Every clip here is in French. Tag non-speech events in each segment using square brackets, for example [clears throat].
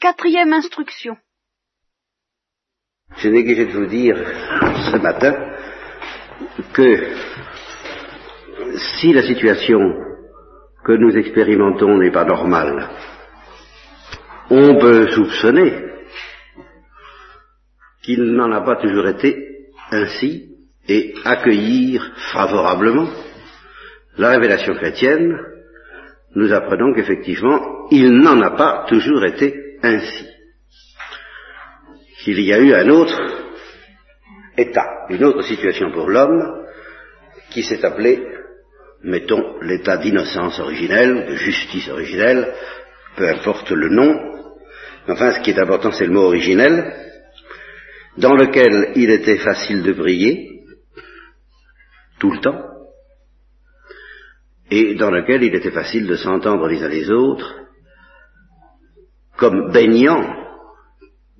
Quatrième instruction. J'ai négligé de vous dire ce matin que si la situation que nous expérimentons n'est pas normale, on peut soupçonner qu'il n'en a pas toujours été ainsi et accueillir favorablement la révélation chrétienne, nous apprenons qu'effectivement, il n'en a pas toujours été ainsi. Qu'il y a eu un autre état, une autre situation pour l'homme, qui s'est appelé, mettons, l'état d'innocence originelle, de justice originelle, peu importe le nom, enfin ce qui est important c'est le mot originel, dans lequel il était facile de briller, tout le temps, et dans lequel il était facile de s'entendre les uns les autres, comme baignant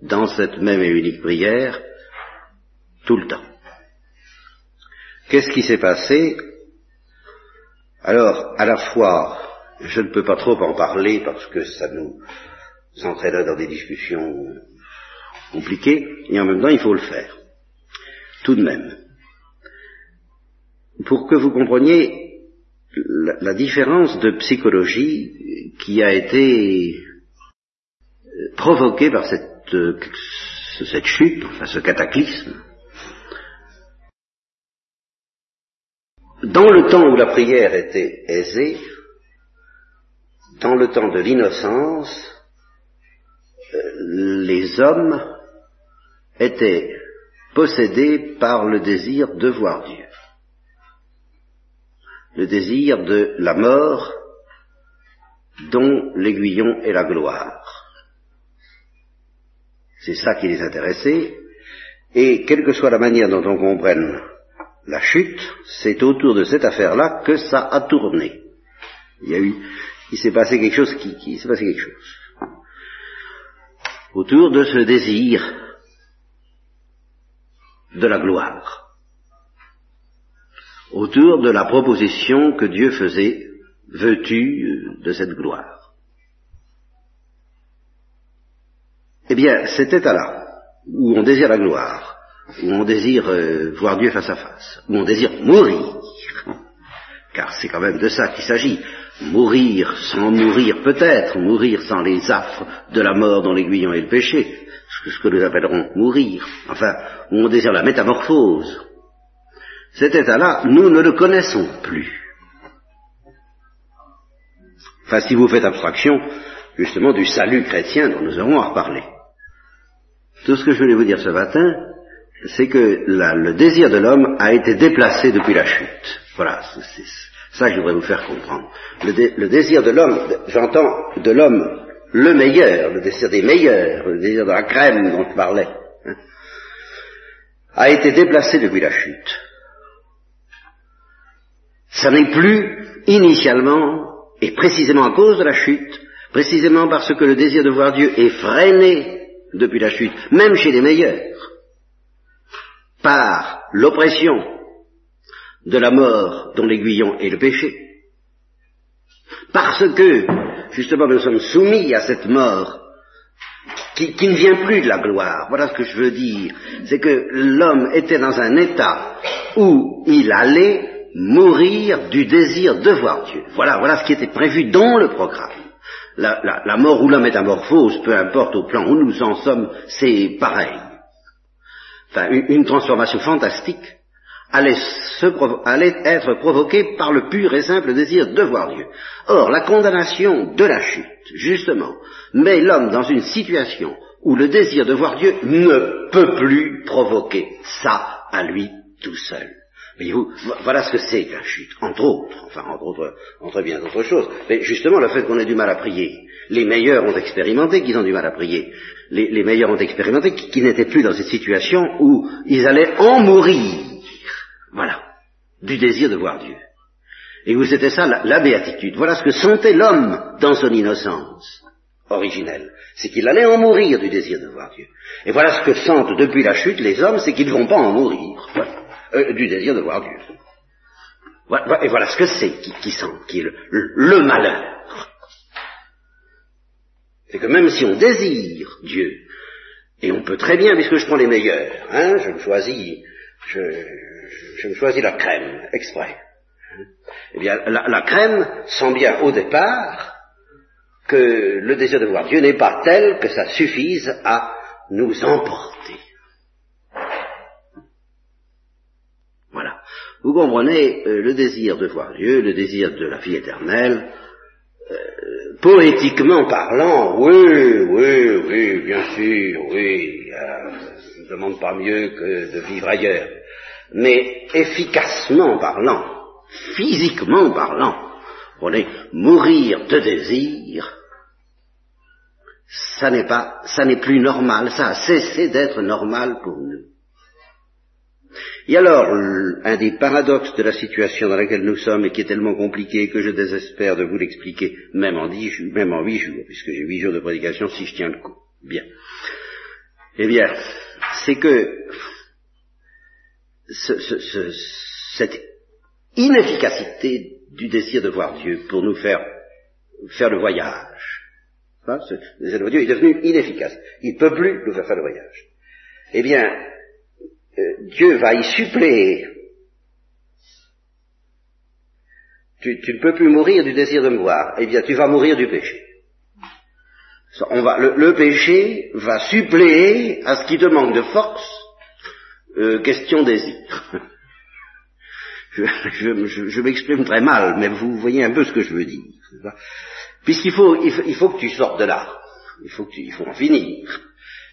dans cette même et unique prière, tout le temps. Qu'est-ce qui s'est passé? Alors, à la fois, je ne peux pas trop en parler parce que ça nous entraînerait dans des discussions compliquées, et en même temps, il faut le faire. Tout de même. Pour que vous compreniez la, la différence de psychologie qui a été provoquée par cette, cette chute, enfin ce cataclysme, dans le temps où la prière était aisée, dans le temps de l'innocence, les hommes étaient possédés par le désir de voir Dieu, le désir de la mort dont l'aiguillon est la gloire. C'est ça qui les intéressait, et quelle que soit la manière dont on comprenne la chute, c'est autour de cette affaire-là que ça a tourné. Il y a eu, il s'est passé quelque chose qui, qui s'est passé quelque chose. Autour de ce désir de la gloire. Autour de la proposition que Dieu faisait, veux-tu de cette gloire? Eh bien, cet état-là, où on désire la gloire, où on désire euh, voir Dieu face à face, où on désire mourir, [laughs] car c'est quand même de ça qu'il s'agit, mourir sans mourir peut-être, mourir sans les affres de la mort dont l'aiguillon est le péché, ce que nous appellerons mourir, enfin, où on désire la métamorphose. Cet état-là, nous ne le connaissons plus. Enfin, si vous faites abstraction, justement, du salut chrétien dont nous aurons à reparler. Tout ce que je voulais vous dire ce matin, c'est que le désir de l'homme a été déplacé depuis la chute. Voilà, c'est ça que je voudrais vous faire comprendre. Le, le désir de l'homme, j'entends de l'homme le meilleur, le désir des meilleurs, le désir de la crème dont je parlais, hein, a été déplacé depuis la chute. Ça n'est plus initialement, et précisément à cause de la chute, précisément parce que le désir de voir Dieu est freiné depuis la chute, même chez les meilleurs, par l'oppression de la mort dont l'aiguillon est le péché. Parce que, justement, nous sommes soumis à cette mort qui, ne vient plus de la gloire. Voilà ce que je veux dire. C'est que l'homme était dans un état où il allait mourir du désir de voir Dieu. Voilà, voilà ce qui était prévu dans le programme. La, mort ou la métamorphose, peu importe au plan où nous en sommes, c'est pareil. Enfin, une, transformation fantastique allait, être provoquée par le pur et simple désir de voir Dieu. Or, la condamnation de la chute, justement, met l'homme dans une situation où le désir de voir Dieu ne peut plus provoquer ça à lui tout seul. Voyez-vous, voilà ce que c'est que la chute, entre autres, enfin entre autres, entre bien d'autres choses. Mais justement, le fait qu'on ait du mal à prier, les meilleurs ont expérimenté qu'ils ont du mal à prier. Les, meilleurs ont expérimenté qu'ils qui n'étaient plus dans cette situation où ils allaient en mourir. Voilà, du désir de voir Dieu. Et c'était ça la, béatitude. Voilà ce que sentait l'homme dans son innocence originelle. C'est qu'il allait en mourir du désir de voir Dieu. Et voilà ce que sentent depuis la chute les hommes, c'est qu'ils ne vont pas en mourir. Euh, du désir de voir Dieu. Voilà, et voilà ce que c'est qui, qui sent, qui est le, le, le malheur. C'est que même si on désire Dieu, et on peut très bien, puisque je prends les meilleurs, hein, je me choisis, je, je me choisis la crème, exprès. Eh bien, la, la crème sent bien au départ que le désir de voir Dieu n'est pas tel que ça suffise à nous emporter. Voilà. Vous comprenez, euh, le désir de voir Dieu, le désir de la vie éternelle, euh, poétiquement parlant, oui, oui, oui, bien sûr, oui, euh, je ne demande pas mieux que de vivre ailleurs. Mais efficacement parlant, physiquement parlant, on est mourir de désir, ça n'est pas, ça n'est plus normal, ça a cessé d'être normal pour nous. Et alors, un des paradoxes de la situation dans laquelle nous sommes et qui est tellement compliqué que je désespère de vous l'expliquer, même en dix jours, même en huit jours, puisque j'ai huit jours de prédication si je tiens le coup. Bien. Eh bien, c'est que cette inefficacité du désir de voir Dieu pour nous faire faire le voyage, hein, ce désir de voir Dieu est devenu inefficace. Il ne peut plus nous faire faire le voyage. Eh bien, Dieu va y suppléer. Tu, ne peux plus mourir du désir de me voir. Eh bien, tu vas mourir du péché. Le, péché va suppléer à ce qui te manque de force, euh, question désir. [laughs] je, m'exprime très mal, mais vous voyez un peu ce que je veux dire. Puisqu'il faut, il faut, que tu sortes de là. Il faut, il faut en finir.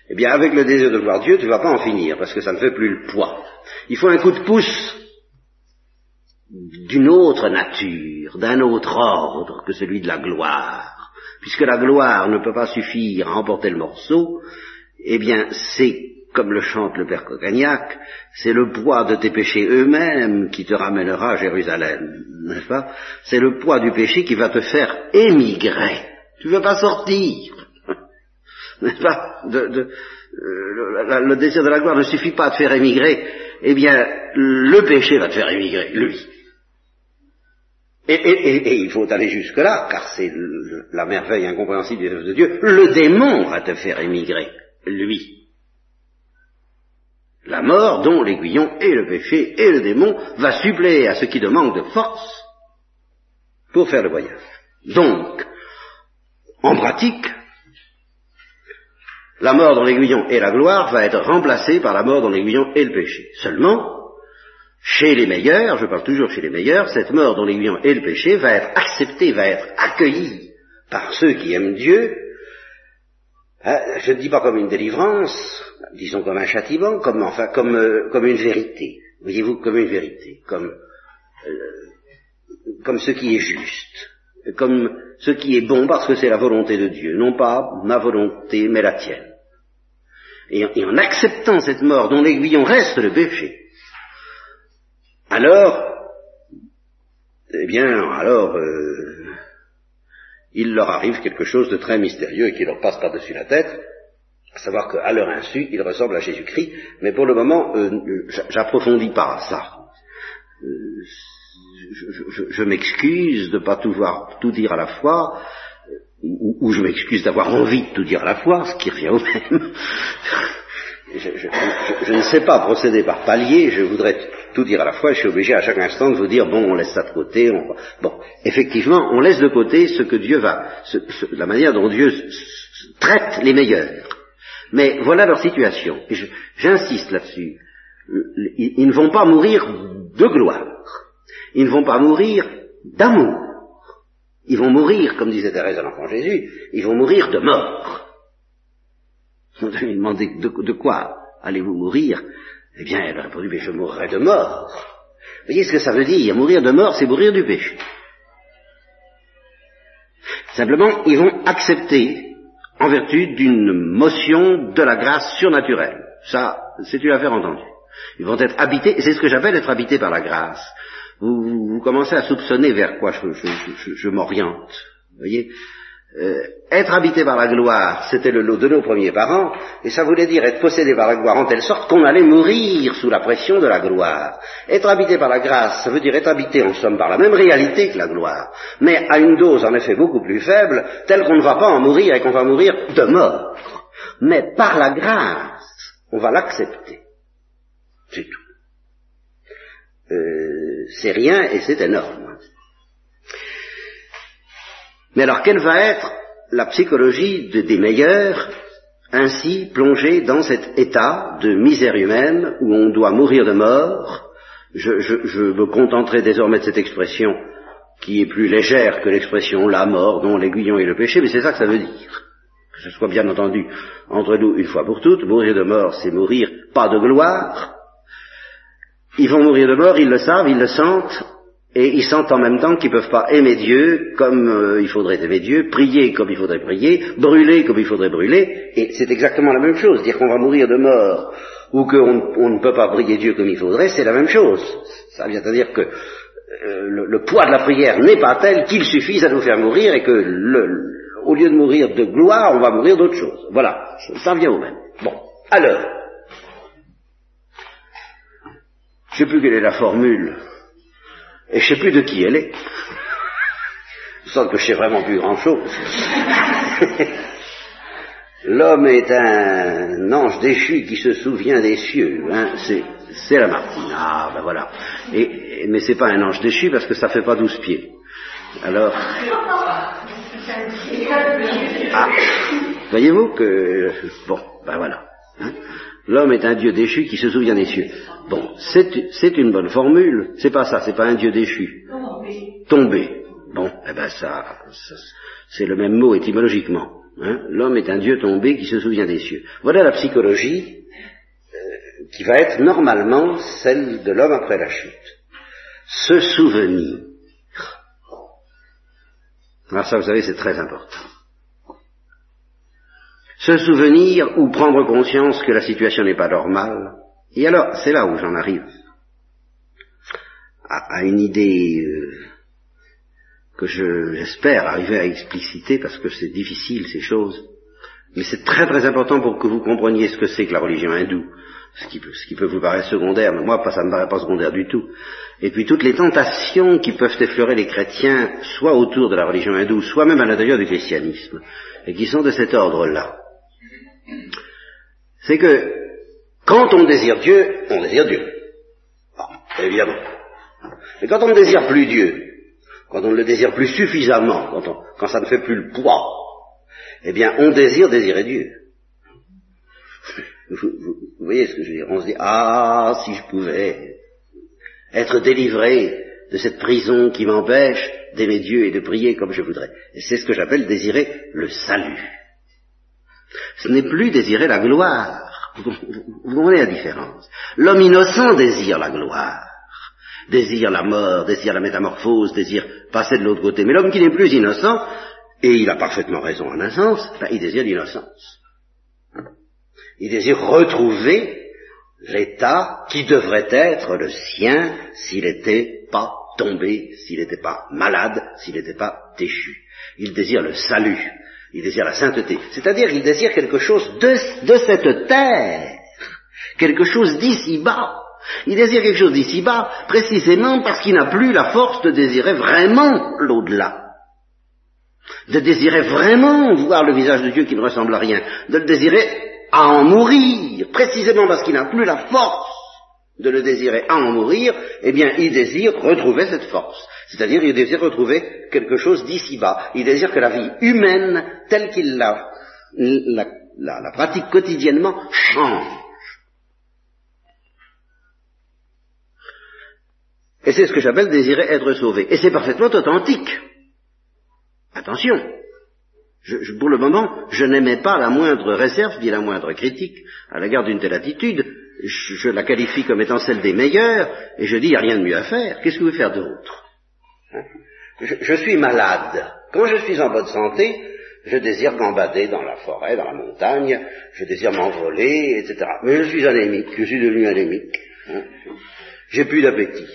Eh bien, avec le désir de voir Dieu, tu ne vas pas en finir, parce que ça ne fait plus le poids. Il faut un coup de pouce d'une autre nature, d'un autre ordre que celui de la gloire. Puisque la gloire ne peut pas suffire à emporter le morceau, eh bien, c'est, comme le chante le Père Cogagnac, c'est le poids de tes péchés eux-mêmes qui te ramènera à Jérusalem, n'est-ce pas? C'est le poids du péché qui va te faire émigrer. Tu ne veux pas sortir n'est-ce pas euh, le, désir de la gloire ne suffit pas à te faire émigrer, eh bien, le péché va te faire émigrer, lui. Et, il faut aller jusque-là, car c'est la merveille incompréhensible des œuvres de Dieu, le démon va te faire émigrer, lui. La mort, dont l'aiguillon et le péché et le démon, va suppléer à ce qui demande de force pour faire le voyage. Donc, en pratique, la mort dans l'aiguillon et la gloire va être remplacée par la mort dans l'aiguillon et le péché. Seulement, chez les meilleurs, je parle toujours chez les meilleurs, cette mort dans l'aiguillon et le péché va être acceptée, va être accueillie par ceux qui aiment Dieu. Hein, je ne dis pas comme une délivrance, disons comme un châtiment, comme enfin comme euh, comme une vérité. Voyez-vous, comme une vérité, comme euh, comme ce qui est juste, comme ce qui est bon parce que c'est la volonté de Dieu, non pas ma volonté, mais la tienne. Et, en acceptant cette mort dont l'aiguillon reste le péché, alors, eh bien, alors, euh, il leur arrive quelque chose de très mystérieux et qui leur passe par-dessus la tête, à savoir qu'à leur insu, ils ressemblent à Jésus-Christ, mais pour le moment, euh, j'approfondis pas ça. Euh, je, m'excuse de ne pas pouvoir tout dire à la fois, ou, je m'excuse d'avoir envie de tout dire à la fois, ce qui revient au même. [laughs] Je, ne sais pas procéder par palier, je voudrais tout dire à la fois, je suis obligé à chaque instant de vous dire, bon, on laisse ça de côté, on... bon, effectivement, on laisse de côté ce que Dieu va, la manière dont Dieu traite les meilleurs. Mais voilà leur situation, j'insiste là-dessus. ils ne vont pas mourir de gloire. Ils ne vont pas mourir d'amour. Ils vont mourir, comme disait Thérèse à l'enfant Jésus, ils vont mourir de mort. [laughs] On lui demandé de, quoi allez-vous mourir? Eh bien, elle a répondu, mais je mourrai de mort. Vous voyez ce que ça veut dire? Mourir de mort, c'est mourir du péché. Simplement, ils vont accepter en vertu d'une motion de la grâce surnaturelle. Ça, c'est une affaire entendue. Ils vont être habités, c'est ce que j'appelle être habités par la grâce vous, commencez à soupçonner vers quoi je, je, je, je m'oriente. Vous voyez euh, être habité par la gloire, c'était le lot de nos premiers parents, et ça voulait dire être possédé par la gloire en telle sorte qu'on allait mourir sous la pression de la gloire. Être habité par la grâce, ça veut dire être habité en somme par la même réalité que la gloire, mais à une dose en effet beaucoup plus faible, telle qu'on ne va pas en mourir et qu'on va mourir de mort. Mais par la grâce, on va l'accepter. C'est tout. Euh, c'est rien et c'est énorme. Mais alors, quelle va être la psychologie des meilleurs, ainsi plongés dans cet état de misère humaine où on doit mourir de mort? Je, je me contenterai désormais de cette expression qui est plus légère que l'expression la mort, dont l'aiguillon et le péché, mais c'est ça que ça veut dire. Que ce soit bien entendu entre nous une fois pour toutes, mourir de mort, c'est mourir pas de gloire. Ils vont mourir de mort, ils le savent, ils le sentent, et ils sentent en même temps qu'ils ne peuvent pas aimer Dieu comme euh, il faudrait aimer Dieu, prier comme il faudrait prier, brûler comme il faudrait brûler, et c'est exactement la même chose. Dire qu'on va mourir de mort ou qu'on ne peut pas prier Dieu comme il faudrait, c'est la même chose. Ça vient à dire que euh, le, poids de la prière n'est pas tel qu'il suffise à nous faire mourir et que au lieu de mourir de gloire, on va mourir d'autre chose. Voilà, ça vient au même. Bon, alors, je ne sais plus quelle est la formule et je sais plus de qui elle est. Sans que je sais vraiment plus grand chose. [laughs] L'homme est un ange déchu qui se souvient des cieux. Hein. C'est, la Martine. Ah, ben voilà. Et, mais c'est pas un ange déchu parce que ça fait pas douze pieds. Alors? [laughs] Ah, voyez-vous que bon, ben voilà. Hein? L'homme est un Dieu déchu qui se souvient des cieux. Bon, c'est une bonne formule. C'est pas ça, c'est pas un Dieu déchu. Tombé. Bon, eh ben ça, c'est le même mot étymologiquement. Hein? L'homme est un Dieu tombé qui se souvient des cieux. Voilà la psychologie euh, qui va être normalement celle de l'homme après la chute. Se souvenir. Alors ça, vous savez, c'est très important se souvenir ou prendre conscience que la situation n'est pas normale. Et alors, c'est là où j'en arrive à, une idée euh, que j'espère arriver à expliciter parce que c'est difficile ces choses. Mais c'est très très important pour que vous compreniez ce que c'est que la religion hindoue, ce qui, ce qui peut vous paraître secondaire, mais moi ça ne me paraît pas secondaire du tout. Et puis toutes les tentations qui peuvent effleurer les chrétiens, soit autour de la religion hindoue, soit même à l'intérieur du christianisme, et qui sont de cet ordre-là c'est que quand on désire Dieu, on désire Dieu. évidemment. Mais quand on ne désire plus Dieu, quand on ne le désire plus suffisamment, quand, ça ne fait plus le poids, eh bien, on désire désirer Dieu. Vous, voyez ce que je veux dire? On se dit, ah, si je pouvais être délivré de cette prison qui m'empêche d'aimer Dieu et de prier comme je voudrais. Et c'est ce que j'appelle désirer le salut. Ce n'est plus désirer la gloire. Vous, comprenez la différence L'homme innocent désire la gloire, désire la mort, désire la métamorphose, désire passer de l'autre côté. Mais l'homme qui n'est plus innocent, et il a parfaitement raison en un sens, ben, il désire l'innocence. Il désire retrouver l'état qui devrait être le sien s'il n'était pas tombé, s'il n'était pas malade, s'il n'était pas déchu. Il désire le salut il désire la sainteté. C'est-à-dire qu'il désire quelque chose de, cette terre, quelque chose d'ici-bas. Il désire quelque chose d'ici-bas précisément parce qu'il n'a plus la force de désirer vraiment l'au-delà. De désirer vraiment voir le visage de Dieu qui ne ressemble à rien. De le désirer à en mourir, précisément parce qu'il n'a plus la force de le désirer à en mourir, eh bien, il désire retrouver cette force. C'est-à-dire, il désire retrouver quelque chose d'ici-bas. Il désire que la vie humaine, telle qu'il la, pratique quotidiennement, change. Et c'est ce que j'appelle désirer être sauvé. Et c'est parfaitement authentique. Attention. pour le moment, je n'aimais pas la moindre réserve, ni la moindre critique à l'égard d'une telle attitude. Je, la qualifie comme étant celle des meilleurs, et je dis, il n'y a rien de mieux à faire. Qu'est-ce que vous voulez faire d'autre? Je, suis malade. Quand je suis en bonne santé, je désire gambader dans la forêt, dans la montagne, je désire m'envoler, etc. Mais je suis anémique, je suis devenu anémique. Hein. J'ai plus d'appétit.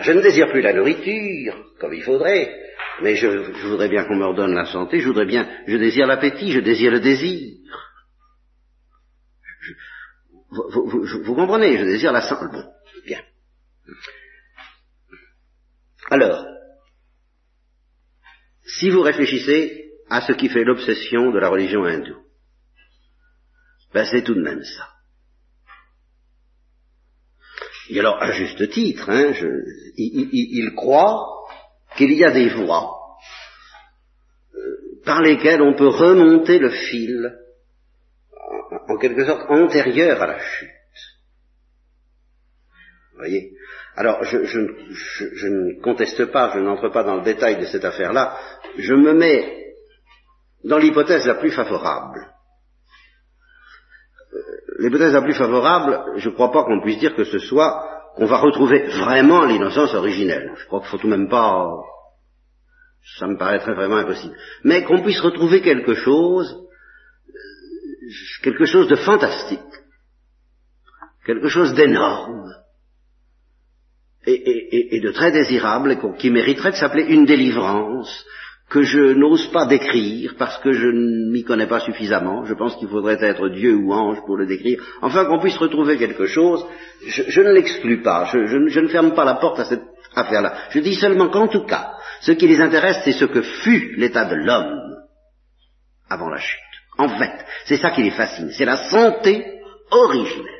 Je ne désire plus la nourriture, comme il faudrait, mais je, voudrais bien qu'on me redonne la santé, je voudrais bien, je désire l'appétit, je désire le désir. vous, comprenez, je désire la santé. Bon, bien. Alors, si vous réfléchissez à ce qui fait l'obsession de la religion hindoue, ben c'est tout de même ça. Et alors, à juste titre, hein, il, croit qu'il y a des voies euh, par lesquelles on peut remonter le fil, en, quelque sorte antérieur à la chute. Vous voyez? Alors, je, je, ne conteste pas, je n'entre pas dans le détail de cette affaire-là, je me mets dans l'hypothèse la plus favorable. Euh, l'hypothèse la plus favorable, je ne crois pas qu'on puisse dire que ce soit qu'on va retrouver vraiment l'innocence originelle. Je crois qu'il faut tout de même pas... Ça me paraîtrait vraiment impossible. Mais qu'on puisse retrouver quelque chose, quelque chose de fantastique, quelque chose d'énorme, et, et, de très désirable, qui mériterait de s'appeler une délivrance, que je n'ose pas décrire parce que je ne m'y connais pas suffisamment. Je pense qu'il faudrait être Dieu ou ange pour le décrire. Enfin, qu'on puisse retrouver quelque chose, je, ne l'exclus pas. Je, je, ne ferme pas la porte à cette affaire-là. Je dis seulement qu'en tout cas, ce qui les intéresse, c'est ce que fut l'état de l'homme avant la chute. En fait, c'est ça qui les fascine. C'est la santé originelle.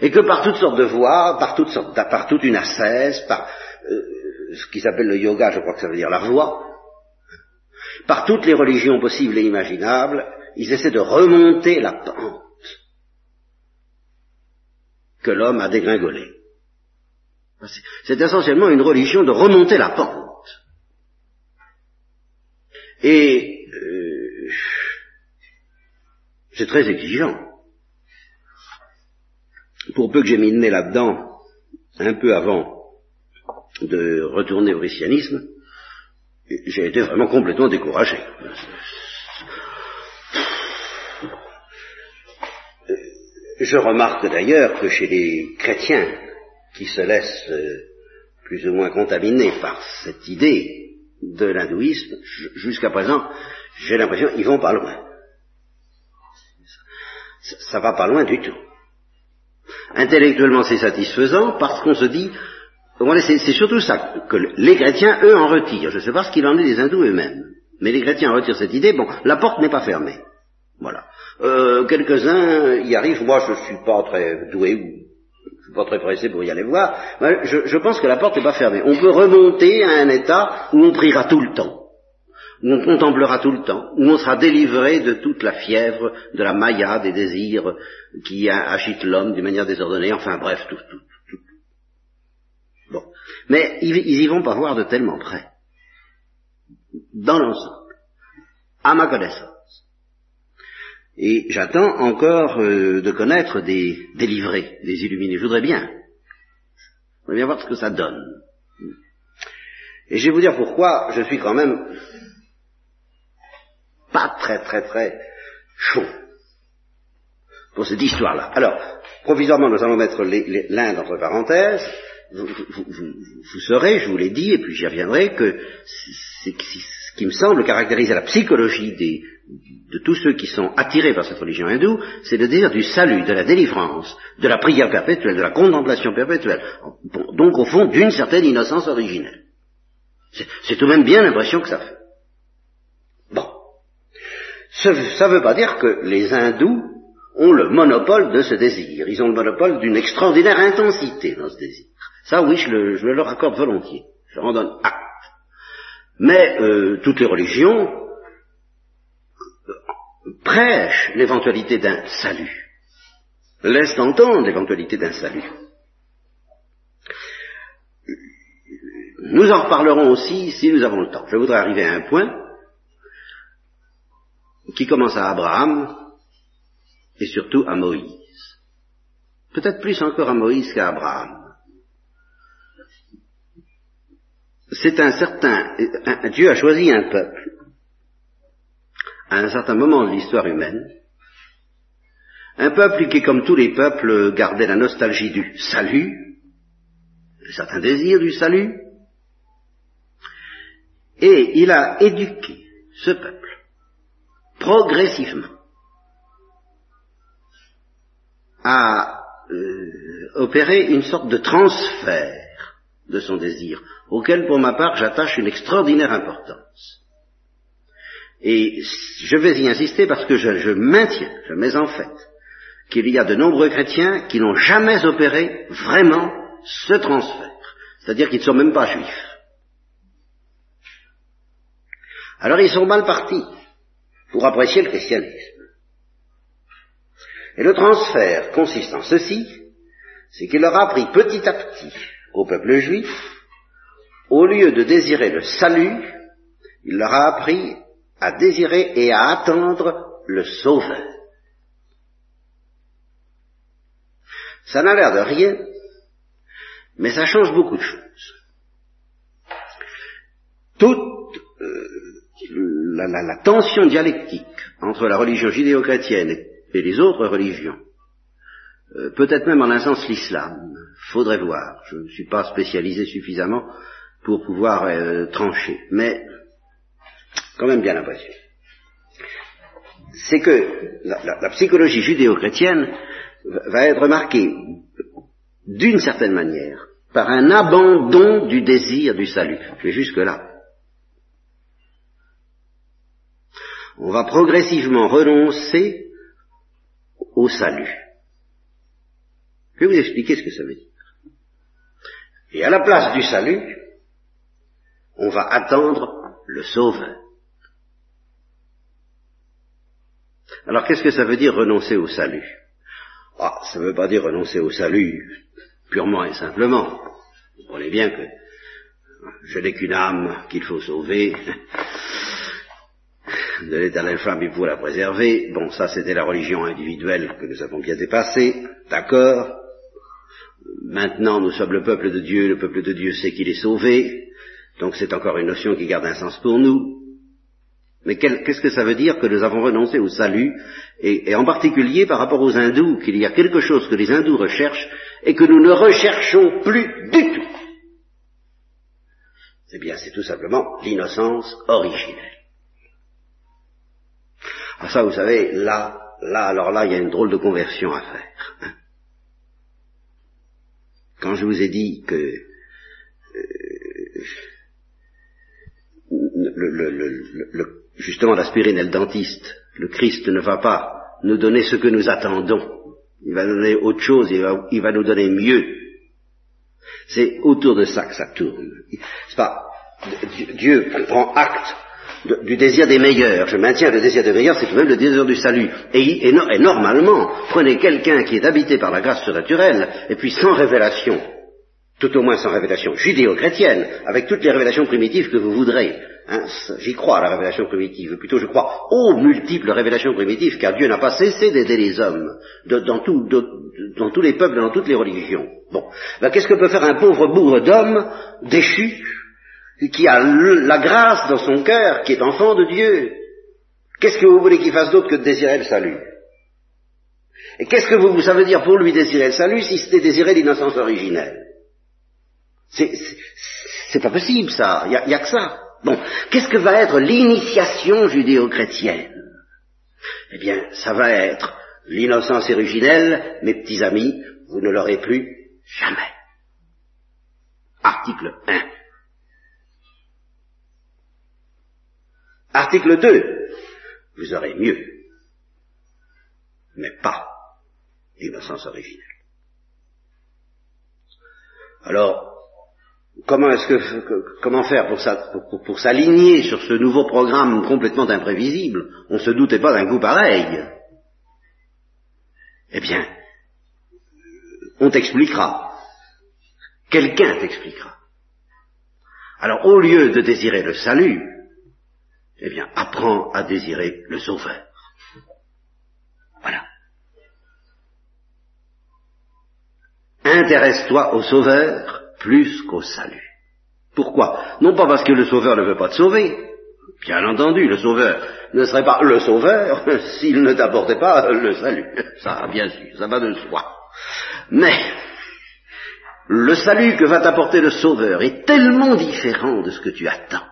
Et que par toutes sortes de voies, par, toutes sortes, par toute une ascèse, par euh, ce qui s'appelle le yoga, je crois que ça veut dire la voie, par toutes les religions possibles et imaginables, ils essaient de remonter la pente que l'homme a dégringolée. C'est essentiellement une religion de remonter la pente. Et euh, c'est très exigeant. Pour peu que j'ai nez là-dedans, un peu avant de retourner au christianisme, j'ai été vraiment complètement découragé. Je remarque d'ailleurs que chez les chrétiens qui se laissent euh, plus ou moins contaminés par cette idée de l'hindouisme, jusqu'à présent, j'ai l'impression qu'ils vont pas loin. Ça, ça va pas loin du tout. Intellectuellement, c'est satisfaisant parce qu'on se dit, c'est surtout ça que les chrétiens, eux, en retirent. Je ne sais pas ce qu'il en est des hindous eux-mêmes. Mais les chrétiens en retirent cette idée. Bon, la porte n'est pas fermée. Voilà. Euh, quelques-uns y arrivent. Moi, je ne suis pas très doué ou je suis pas très pressé pour y aller voir. Je, je pense que la porte n'est pas fermée. On peut remonter à un état où on priera tout le temps où on contemplera tout le temps, où on sera délivré de toute la fièvre, de la maya, des désirs qui agitent l'homme d'une manière désordonnée, enfin bref, tout, tout, mais ils, y vont pas voir de tellement près. Dans l'ensemble. À ma connaissance. Et j'attends encore euh, de connaître des délivrés, des illuminés. Je voudrais bien. Je voudrais bien voir ce que ça donne. Et je vais vous dire pourquoi je suis quand même pas très très très chaud pour cette histoire-là. Alors, provisoirement, nous allons mettre l'Inde entre parenthèses, vous, saurez, je vous l'ai dit, et puis j'y reviendrai, que ce qui me semble caractériser la psychologie de tous ceux qui sont attirés par cette religion hindoue, c'est le désir du salut, de la délivrance, de la prière perpétuelle, de la contemplation perpétuelle, donc au fond d'une certaine innocence originelle. C'est tout de même bien l'impression que ça fait. Ça ne veut pas dire que les hindous ont le monopole de ce désir. Ils ont le monopole d'une extraordinaire intensité dans ce désir. Ça, oui, je le, leur accorde volontiers. Je leur en donne acte. Mais euh, toutes les religions prêchent l'éventualité d'un salut, laissent entendre l'éventualité d'un salut. Nous en reparlerons aussi si nous avons le temps. Je voudrais arriver à un point qui commence à Abraham et surtout à Moïse. Peut-être plus encore à Moïse qu'à Abraham. c'est un certain, Dieu a choisi un peuple à un certain moment de l'histoire humaine, un peuple qui, comme tous les peuples, gardait la nostalgie du salut, un certain désir du salut, et il a éduqué ce peuple progressivement à euh, opérer une sorte de transfert de son désir, auquel pour ma part j'attache une extraordinaire importance. Et je vais y insister parce que je, je maintiens, je mets en fait, qu'il y a de nombreux chrétiens qui n'ont jamais opéré vraiment ce transfert, c'est-à-dire qu'ils ne sont même pas juifs. Alors ils sont mal partis pour apprécier le christianisme. Et le transfert consiste en ceci, c'est qu'il leur a appris petit à petit au peuple juif, au lieu de désirer le salut, il leur a appris à désirer et à attendre le Sauveur. Ça n'a l'air de rien, mais ça change beaucoup de choses. Toute euh, la, tension dialectique entre la religion judéo-chrétienne et les autres religions, euh, peut-être même en un sens l'islam, faudrait voir. Je ne suis pas spécialisé suffisamment pour pouvoir euh, trancher, mais quand même bien l'impression. C'est que la, psychologie judéo-chrétienne va être marquée d'une certaine manière par un abandon du désir du salut. Je vais jusque-là. On va progressivement renoncer au salut. Je vais vous expliquer ce que ça veut dire. Et à la place du salut, on va attendre le Sauveur. Alors qu'est-ce que ça veut dire renoncer au salut? Ah, Ça ne veut pas dire renoncer au salut purement et simplement. Vous comprenez bien que je n'ai qu'une âme qu'il faut sauver. De l'état l'infâme, il faut la préserver. Bon, ça c'était la religion individuelle que nous avons bien dépassée. D'accord Maintenant, nous sommes le peuple de Dieu, le peuple de Dieu sait qu'il est sauvé, donc c'est encore une notion qui garde un sens pour nous. Mais qu'est-ce que ça veut dire que nous avons renoncé au salut, et en particulier par rapport aux hindous, qu'il y a quelque chose que les hindous recherchent et que nous ne recherchons plus du tout? Eh bien, c'est tout simplement l'innocence originelle. Ah ça, vous savez, là, là, alors là, il y a une drôle de conversion à faire. Hein. Quand je vous ai dit que euh, le, le, justement l'aspirine et le dentiste, le Christ ne va pas nous donner ce que nous attendons. Il va nous donner autre chose, il va, il va nous donner mieux. C'est autour de ça que ça tourne. C'est pas, Dieu prend acte du désir des meilleurs. Je maintiens le désir des meilleurs, c'est tout même le désir du salut. Et, et normalement, prenez quelqu'un qui est habité par la grâce surnaturelle, et puis sans révélation, tout au moins sans révélation judéo-chrétienne, avec toutes les révélations primitives que vous voudrez, Hein, j'y crois à la révélation primitive, plutôt je crois aux multiples révélations primitives, car Dieu n'a pas cessé d'aider les hommes, dans, tous les peuples, dans toutes les religions. Bon, ben, qu'est-ce que peut faire un pauvre bourre d'homme déchu, qui a la grâce dans son cœur, qui est enfant de Dieu Qu'est-ce que vous voulez qu'il fasse d'autre que de désirer le salut? Et qu'est-ce que vous, ça veut dire pour lui désirer le salut si c'était désirer l'innocence originelle? C'est pas possible ça, il n'y a que ça. Bon, qu'est-ce que va être l'initiation judéo-chrétienne? Eh bien, ça va être l'innocence originelle, mes petits amis, vous ne l'aurez plus jamais. Article 1. Article 2. Vous aurez mieux, mais pas l'innocence originelle. Alors, comment est-ce que comment faire pour, pour, s'aligner sur ce nouveau programme complètement imprévisible? On ne se doutait pas d'un coup pareil. Eh bien, on t'expliquera. Quelqu'un t'expliquera. Alors, au lieu de désirer le salut, eh bien, apprends à désirer le sauveur. Voilà. Intéresse-toi au sauveur plus qu'au salut. Pourquoi? Non pas parce que le Sauveur ne veut pas te sauver. Bien entendu, le Sauveur ne serait pas le Sauveur [laughs] s'il ne t'apportait pas le salut. Ça, bien sûr, ça va de soi. Mais, le salut que va t'apporter le Sauveur est tellement différent de ce que tu attends.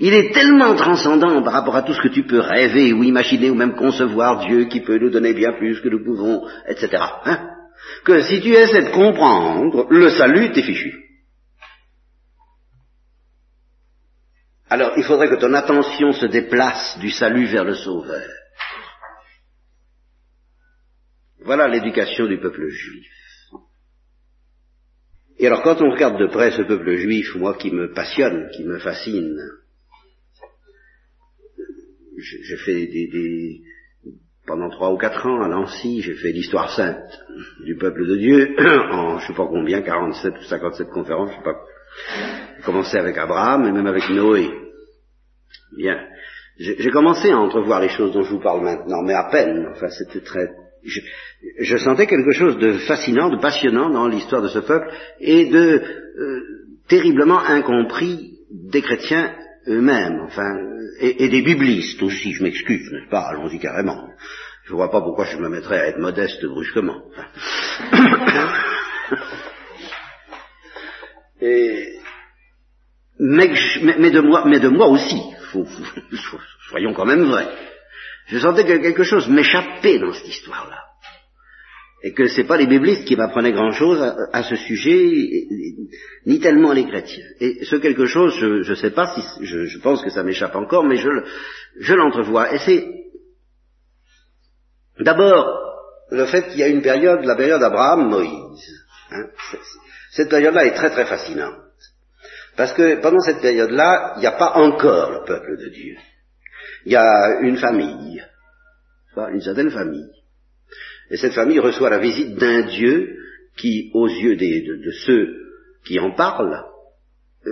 Il est tellement transcendant par rapport à tout ce que tu peux rêver ou imaginer ou même concevoir Dieu qui peut nous donner bien plus que nous pouvons, etc. Hein, que si tu essaies de comprendre, le salut t'est fichu. Alors il faudrait que ton attention se déplace du salut vers le Sauveur. Voilà l'éducation du peuple juif. Et alors quand on regarde de près ce peuple juif, moi qui me passionne, qui me fascine, j'ai fait des, pendant trois ou quatre ans à Nancy, j'ai fait l'histoire sainte du peuple de Dieu [clears throat] en je sais pas combien, 47 ou 57 conférences, je sais pas. J'ai commencé avec Abraham et même avec Noé. Bien. J'ai commencé à entrevoir les choses dont je vous parle maintenant, mais à peine. Enfin, c'était très. Je, sentais quelque chose de fascinant, de passionnant dans l'histoire de ce peuple et de euh, terriblement incompris des chrétiens eux-mêmes, enfin, et, des biblistes aussi, je m'excuse, n'est-ce pas Allons-y carrément. Je vois pas pourquoi je me mettrais à être modeste brusquement. [coughs] mais, de moi, mais de moi aussi, soyons quand même vrais. Je sentais que quelque chose m'échappait dans cette histoire-là. Et que ce n'est pas les biblistes qui m'apprenaient grand-chose à, ce sujet, ni tellement les chrétiens. Et ce quelque chose, je ne sais pas si, je, pense que ça m'échappe encore, mais je, je l'entrevois. Et c'est d'abord le fait qu'il y a une période, la période Abraham-Moïse. Hein. cette période-là est très très fascinante. Parce que pendant cette période-là, il n'y a pas encore le peuple de Dieu. Il y a une famille, une certaine famille. Et cette famille reçoit la visite d'un Dieu qui, aux yeux de, ceux qui en parlent, euh,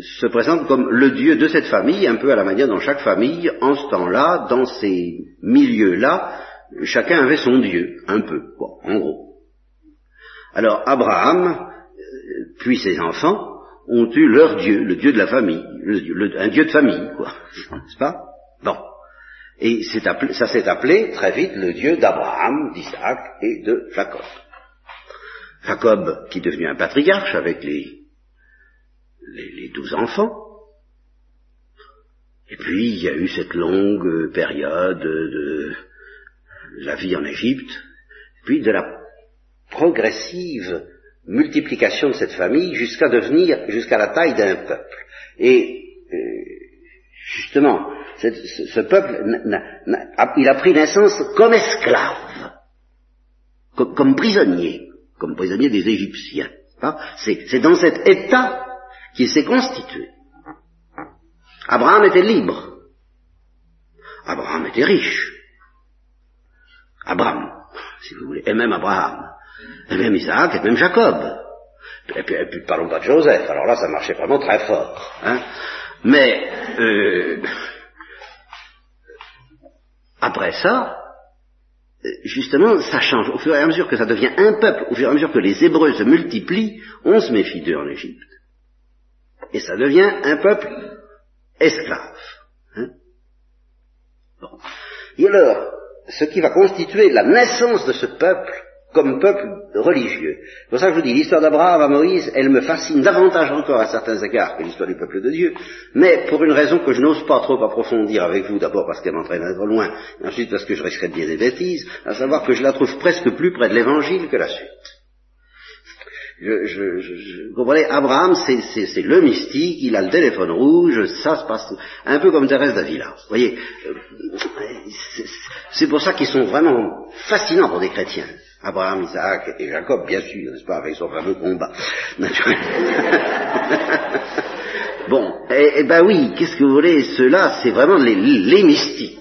se présente comme le Dieu de cette famille, un peu à la manière dont chaque famille, en ce temps-là, dans ces milieux-là, chacun avait son Dieu, un peu, en gros. Alors Abraham, euh, puis ses enfants, ont eu leur Dieu, le Dieu de la famille, un Dieu de famille, quoi, [laughs] n'est-ce pas? Bon. Et ça s'est appelé très vite le Dieu d'Abraham, d'Isaac et de Jacob. Jacob qui est devenu un patriarche avec les, les, douze enfants. Et puis il y a eu cette longue période de la vie en Égypte, puis de la progressive multiplication de cette famille jusqu'à devenir, jusqu'à la taille d'un peuple. Et euh, justement, ce, peuple, il a pris naissance comme esclave, comme, prisonnier, comme prisonnier des Égyptiens. C'est dans cet état qu'il s'est constitué. Abraham était libre. Abraham était riche. Abraham, si vous voulez, et même Abraham, et même Isaac, et même Jacob. Et puis, et puis parlons pas de Joseph, alors là ça marchait vraiment très fort. Hein. Mais euh, après ça, justement, ça change. Au fur et à mesure que ça devient un peuple, au fur et à mesure que les Hébreux se multiplient, on se méfie d'eux en Égypte. Et ça devient un peuple esclave. Hein et alors, ce qui va constituer la naissance de ce peuple, comme peuple religieux. C'est pour ça que je vous dis, l'histoire d'Abraham à Moïse, elle me fascine davantage encore à certains égards que l'histoire du peuple de Dieu, mais pour une raison que je n'ose pas trop approfondir avec vous, d'abord parce qu'elle m'entraîne à trop loin, et ensuite parce que je risquerais de dire des bêtises, à savoir que je la trouve presque plus près de l'évangile que la suite. Je, je, je, vous comprenez, Abraham, c'est le mystique, il a le téléphone rouge, ça se passe un peu comme Thérèse d'Avila. Vous voyez, euh, c'est pour ça qu'ils sont vraiment fascinants pour des chrétiens. Abraham, Isaac et Jacob, bien sûr, n'est-ce pas, avec son fameux combat, [laughs] bon, eh, eh ben oui, qu'est-ce que vous voulez, ceux-là, c'est vraiment les, mystiques.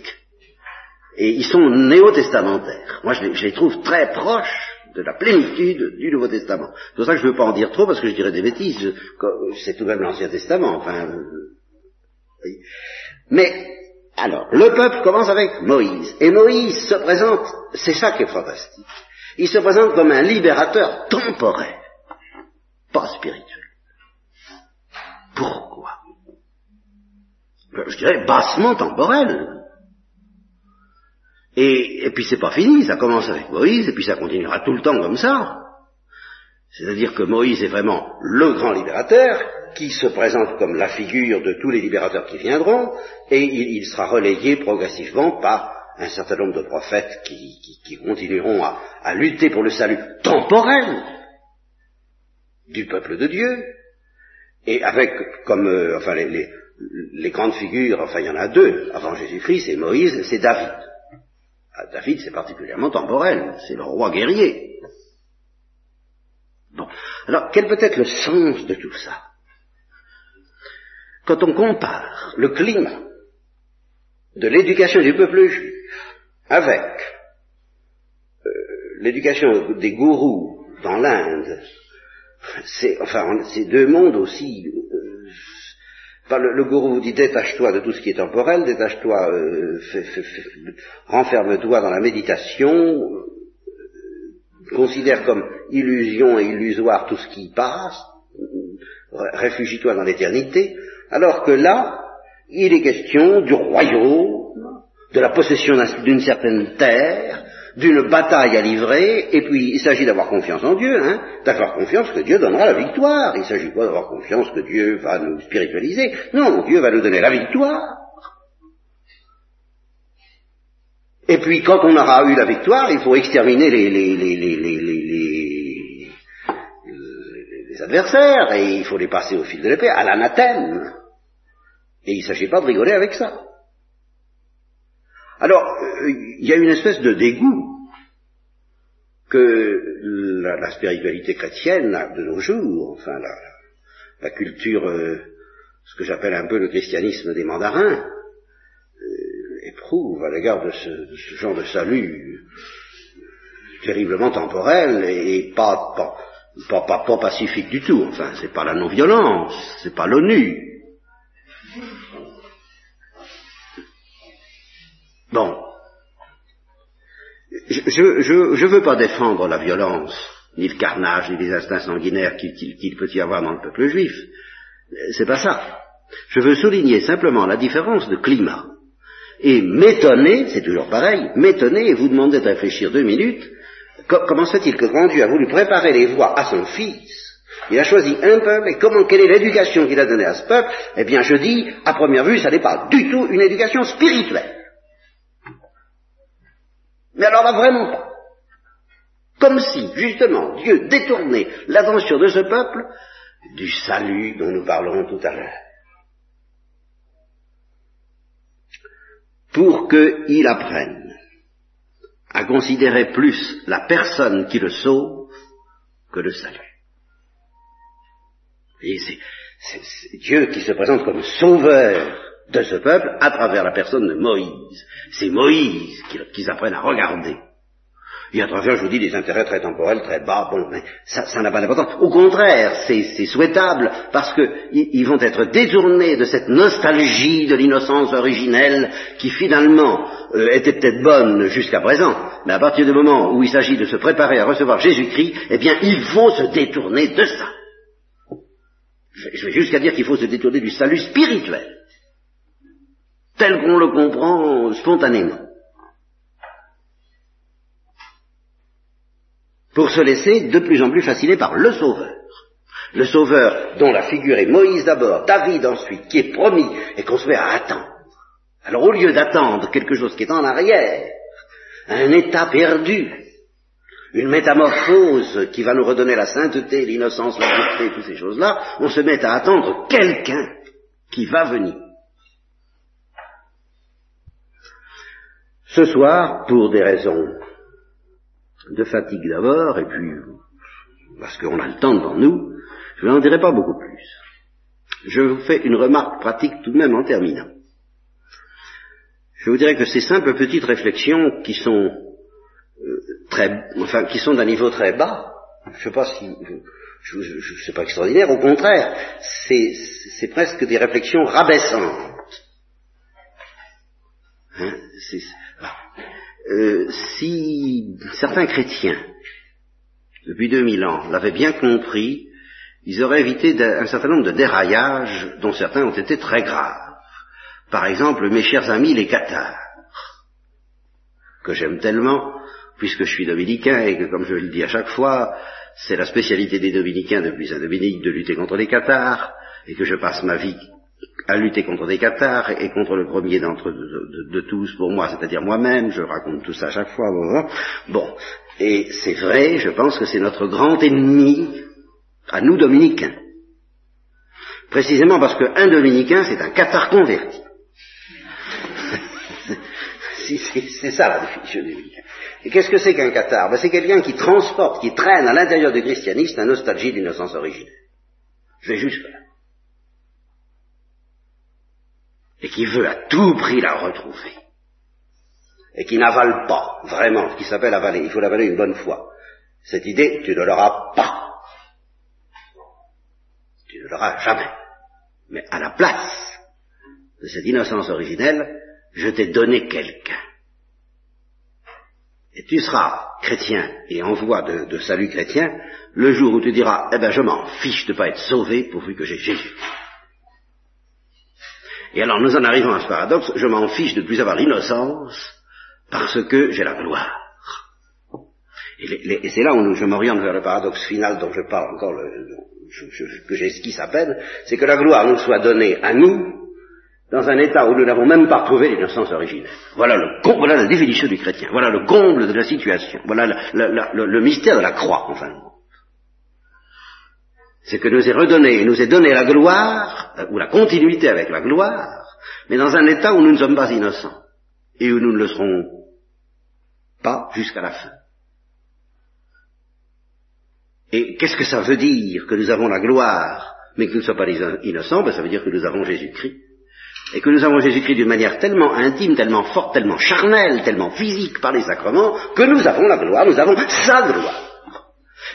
Et ils sont néo-testamentaires. Moi, je les, trouve très proches de la plénitude du Nouveau Testament. C'est pour ça que je ne veux pas en dire trop, parce que je dirais des bêtises. C'est tout de même l'Ancien Testament, enfin... Euh, Mais, alors, le peuple commence avec Moïse. Et Moïse se présente, c'est ça qui est fantastique. Il se présente comme un libérateur temporaire, pas spirituel. Pourquoi? Je dirais bassement temporel. Et, et puis c'est pas fini, ça commence avec Moïse, et puis ça continuera tout le temps comme ça. C'est-à-dire que Moïse est vraiment le grand libérateur, qui se présente comme la figure de tous les libérateurs qui viendront, et il, sera relayé progressivement par un certain nombre de prophètes qui, continueront à, lutter pour le salut temporel du peuple de Dieu, et avec comme euh, enfin les, les, grandes figures, enfin il y en a deux avant Jésus-Christ, c'est Moïse, c'est David. Ah, David c'est particulièrement temporel, c'est le roi guerrier. Bon, alors quel peut être le sens de tout ça? Quand on compare le climat de l'éducation du peuple juif avec euh, l'éducation des gourous dans l'Inde, c'est enfin c'est deux mondes aussi. Euh, le, gourou vous dit détache-toi de tout ce qui est temporel, détache-toi, euh, renferme-toi dans la méditation, considère comme illusion et illusoire tout ce qui passe, réfugie-toi dans l'éternité, alors que là, il est question du royaume, de la possession d'une certaine terre, d'une bataille à livrer, et puis il s'agit d'avoir confiance en Dieu, hein, d'avoir confiance que Dieu donnera la victoire. Il ne s'agit pas d'avoir confiance que Dieu va nous spiritualiser. Non, Dieu va nous donner la victoire. Et puis quand on aura eu la victoire, il faut exterminer les, les, adversaires, et il faut les passer au fil de l'épée, à l'anathème. Et il ne s'agit pas de rigoler avec ça. Alors, euh, il y a une espèce de dégoût que la, spiritualité chrétienne de nos jours, enfin la, culture, euh, ce que j'appelle un peu le christianisme des mandarins, euh, éprouve à l'égard de ce, genre de salut terriblement temporel et, pas, pas, pas, pas, pacifique du tout. Enfin, c'est pas la non-violence, c'est pas l'ONU, Je ne veux pas défendre la violence, ni le carnage, ni les instincts sanguinaires qu'il peut y avoir dans le peuple juif. C'est pas ça. Je veux souligner simplement la différence de climat. Et m'étonner, c'est toujours pareil, m'étonner et vous demander de réfléchir deux minutes, comment se fait-il que quand Dieu a voulu préparer les voies à son fils, il a choisi un peuple, et comment, quelle est l'éducation qu'il a donnée à ce peuple? Eh bien, je dis, à première vue, ça n'est pas du tout une éducation spirituelle. Mais alors là, vraiment pas. Comme si, justement, Dieu détournait l'attention de ce peuple du salut dont nous parlerons tout à l'heure. Pour qu'il apprenne à considérer plus la personne qui le sauve que le salut. Et c'est Dieu qui se présente comme sauveur de ce peuple à travers la personne de Moïse. C'est Moïse qu'ils apprennent à regarder. Et à travers, je vous dis, des intérêts très temporels, très bas, bon, mais ça n'a pas d'importance. Au contraire, c'est souhaitable parce qu'ils vont être détournés de cette nostalgie de l'innocence originelle qui finalement euh, était peut-être bonne jusqu'à présent, mais à partir du moment où il s'agit de se préparer à recevoir Jésus-Christ, eh bien, ils vont se détourner de ça. Je vais jusqu'à dire qu'il faut se détourner du salut spirituel tel qu'on le comprend spontanément. Pour se laisser de plus en plus fasciner par le Sauveur. Le Sauveur dont la figure est Moïse d'abord, David ensuite, qui est promis et qu'on se met à attendre. Alors au lieu d'attendre quelque chose qui est en arrière, un état perdu, une métamorphose qui va nous redonner la sainteté, l'innocence, la pureté, toutes ces choses-là, on se met à attendre quelqu'un qui va venir. Ce soir, pour des raisons de fatigue d'abord, et puis parce qu'on a le temps devant nous, je n'en dirai pas beaucoup plus. Je vous fais une remarque pratique tout de même en terminant. Je vous dirais que ces simples petites réflexions qui sont euh, très, enfin, qui sont d'un niveau très bas, je ne sais pas si, je, sais pas extraordinaire, au contraire, c'est presque des réflexions rabaissantes. Hein, euh, si certains chrétiens, depuis 2000 ans, l'avaient bien compris, ils auraient évité un certain nombre de déraillages dont certains ont été très graves. Par exemple, mes chers amis les cathares, que j'aime tellement, puisque je suis dominicain et que, comme je le dis à chaque fois, c'est la spécialité des dominicains depuis Saint-Dominique de lutter contre les cathares, et que je passe ma vie à lutter contre des cathares et contre le premier d'entre de, de, tous pour moi, c'est-à-dire moi-même, je raconte tout ça à chaque fois. Bon, et c'est vrai, je pense que c'est notre grand ennemi à nous dominicains. Précisément parce qu'un dominicain, c'est un cathare converti. [laughs] c'est ça la définition du dominicain. Et qu'est-ce que c'est qu'un cathare? Ben, C'est quelqu'un qui transporte, qui traîne à l'intérieur du christianisme la nostalgie d'innocence originelle. Je vais jusque là. Et qui veut à tout prix la retrouver. Et qui n'avale pas, vraiment, ce qui s'appelle avaler. Il faut l'avaler une bonne fois. Cette idée, tu ne l'auras pas. Tu ne l'auras jamais. Mais à la place de cette innocence originelle, je t'ai donné quelqu'un. Et tu seras chrétien et en voie de, salut chrétien le jour où tu diras, eh ben je m'en fiche de pas être sauvé pourvu que j'ai Jésus. Et alors nous en arrivons à ce paradoxe, je m'en fiche de plus avoir l'innocence parce que j'ai la gloire. Et, c'est là où je m'oriente vers le paradoxe final dont je parle encore, le, que j'esquisse à peine, c'est que la gloire nous soit donnée à nous dans un état où nous n'avons même pas trouvé l'innocence originelle. Voilà, le, voilà la définition du chrétien, voilà le comble de la situation, voilà le, mystère de la croix, enfin. C'est que nous est redonné, nous est donné la gloire, euh, ou la continuité avec la gloire, mais dans un état où nous ne sommes pas innocents, et où nous ne le serons pas jusqu'à la fin. Et qu'est-ce que ça veut dire que nous avons la gloire, mais que nous ne sommes pas innocents? Ben, Ça veut dire que nous avons Jésus-Christ et que nous avons Jésus-Christ d'une manière tellement intime, tellement forte, tellement charnelle, tellement physique par les sacrements, que nous avons la gloire, nous avons sa gloire.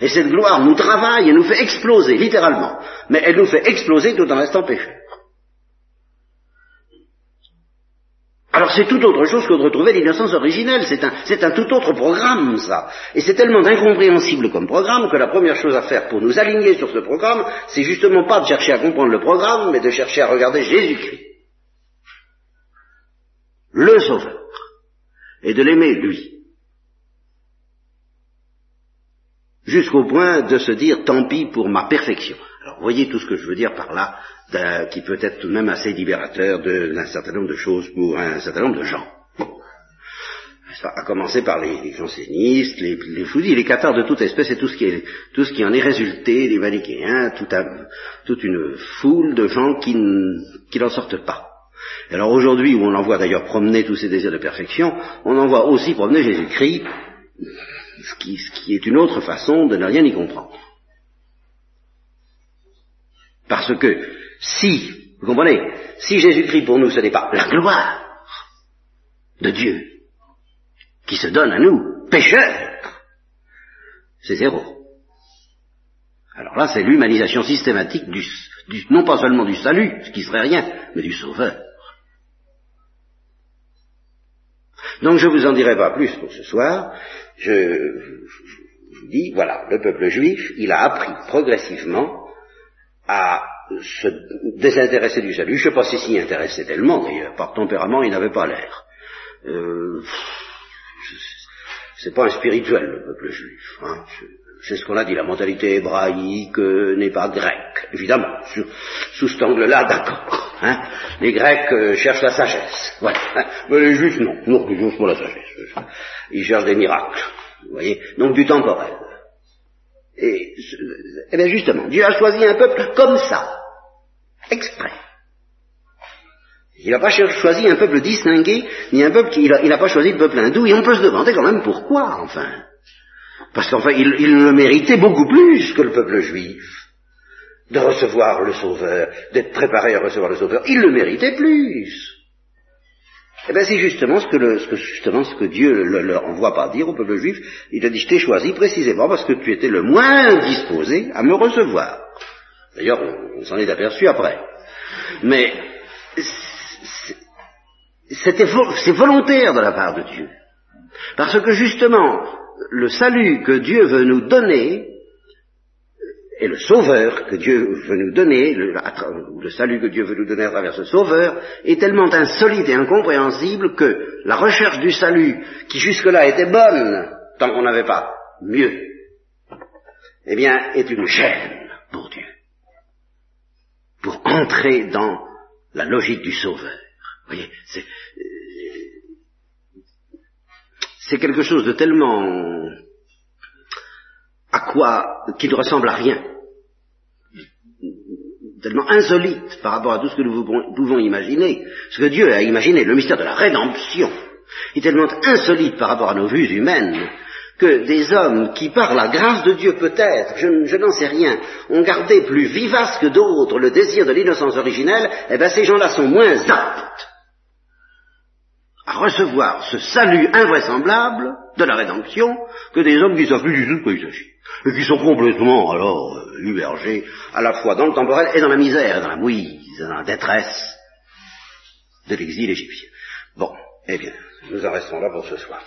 Et cette gloire nous travaille et nous fait exploser, littéralement. Mais elle nous fait exploser tout en restant pécheurs. Alors c'est tout autre chose que de retrouver l'innocence originelle, c'est un, c'est un tout autre programme ça. Et c'est tellement incompréhensible comme programme que la première chose à faire pour nous aligner sur ce programme, c'est justement pas de chercher à comprendre le programme, mais de chercher à regarder Jésus-Christ le Sauveur, et de l'aimer lui. Jusqu'au point de se dire tant pis pour ma perfection. Alors voyez tout ce que je veux dire par là, qui peut être tout de même assez libérateur d'un certain nombre de choses pour un certain nombre de gens. Ça a par les, jansénistes, les, les foudis, les cathares de toute espèce et tout ce qui, tout qui en est résulté, les manichéens, toute une foule de gens qui n'en sortent pas alors aujourd'hui, où on en voit d'ailleurs promener tous ces désirs de perfection, on en voit aussi promener Jésus-Christ, ce qui, est une autre façon de ne rien y comprendre. Parce que si, vous comprenez, si Jésus-Christ pour nous ce n'est pas la gloire de Dieu qui se donne à nous, pécheurs, c'est zéro. Alors là, c'est l'humanisation systématique du, non pas seulement du salut, ce qui serait rien, mais du sauveur. Donc je ne vous en dirai pas plus pour ce soir. Je, vous dis, voilà, le peuple juif, il a appris progressivement à se désintéresser du salut. Je ne sais pas s'il s'y intéressait tellement d'ailleurs. Par tempérament, il n'avait pas l'air. Euh, c'est pas un spirituel le peuple juif. Hein. C'est ce qu'on a dit, la mentalité hébraïque euh, n'est pas grecque. Évidemment, sous cet angle-là, d'accord. Hein. les Grecs euh, cherchent la sagesse. Voilà. Hein. Mais les Juifs, non. Non, les Juifs, la sagesse. Ils cherchent des miracles. Vous voyez Donc du temporel. Et, eh bien justement, Dieu a choisi un peuple comme ça. Exprès. Il n'a pas choisi un peuple distingué, ni un peuple qui, il n'a pas choisi le peuple hindou, et on peut se demander quand même pourquoi, enfin. Parce qu'enfin, il, le méritait beaucoup plus que le peuple juif de recevoir le Sauveur, d'être préparé à recevoir le Sauveur. Il le méritait plus. Eh bien, c'est justement ce que, justement ce que Dieu leur envoie pas dire au peuple juif. Il a dit, je t'ai choisi précisément parce que tu étais le moins disposé à me recevoir. D'ailleurs, on, s'en est aperçu après. Mais c'est volontaire de la part de Dieu. Parce que justement, le salut que Dieu veut nous donner, et le sauveur que Dieu veut nous donner, le, salut que Dieu veut nous donner à travers ce sauveur, est tellement insolite et incompréhensible que la recherche du salut, qui jusque-là était bonne, tant qu'on n'avait pas mieux, eh bien, est une gêne pour Dieu. Pour entrer dans la logique du Sauveur. Vous voyez, c'est, quelque chose de tellement à quoi, qui ne ressemble à rien, tellement insolite par rapport à tout ce que nous pouvons imaginer, ce que Dieu a imaginé, le mystère de la rédemption, est tellement insolite par rapport à nos vues humaines, que des hommes qui, par la grâce de Dieu peut-être, je, je n'en sais rien, ont gardé plus vivace que d'autres le désir de l'innocence originelle, eh bien ces gens-là sont moins aptes à recevoir ce salut invraisemblable de la rédemption que des hommes qui savent plus du tout de quoi il s'agit. Et qui sont complètement, alors, euh, à la fois dans le temporel et dans la misère, dans la mouise, dans la détresse de l'exil égyptien. Bon, eh bien, nous en restons là pour ce soir.